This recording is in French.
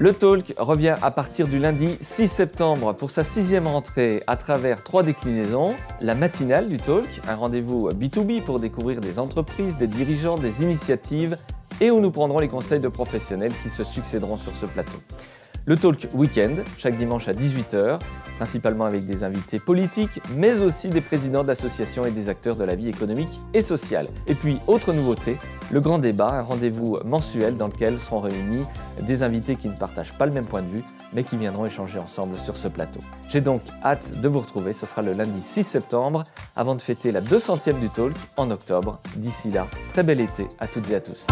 Le Talk revient à partir du lundi 6 septembre pour sa sixième rentrée à travers trois déclinaisons. La matinale du Talk, un rendez-vous B2B pour découvrir des entreprises, des dirigeants, des initiatives et où nous prendrons les conseils de professionnels qui se succéderont sur ce plateau. Le Talk Weekend, chaque dimanche à 18h, principalement avec des invités politiques, mais aussi des présidents d'associations et des acteurs de la vie économique et sociale. Et puis, autre nouveauté, le grand débat, un rendez-vous mensuel dans lequel seront réunis des invités qui ne partagent pas le même point de vue, mais qui viendront échanger ensemble sur ce plateau. J'ai donc hâte de vous retrouver, ce sera le lundi 6 septembre, avant de fêter la 200e du Talk en octobre. D'ici là, très bel été à toutes et à tous.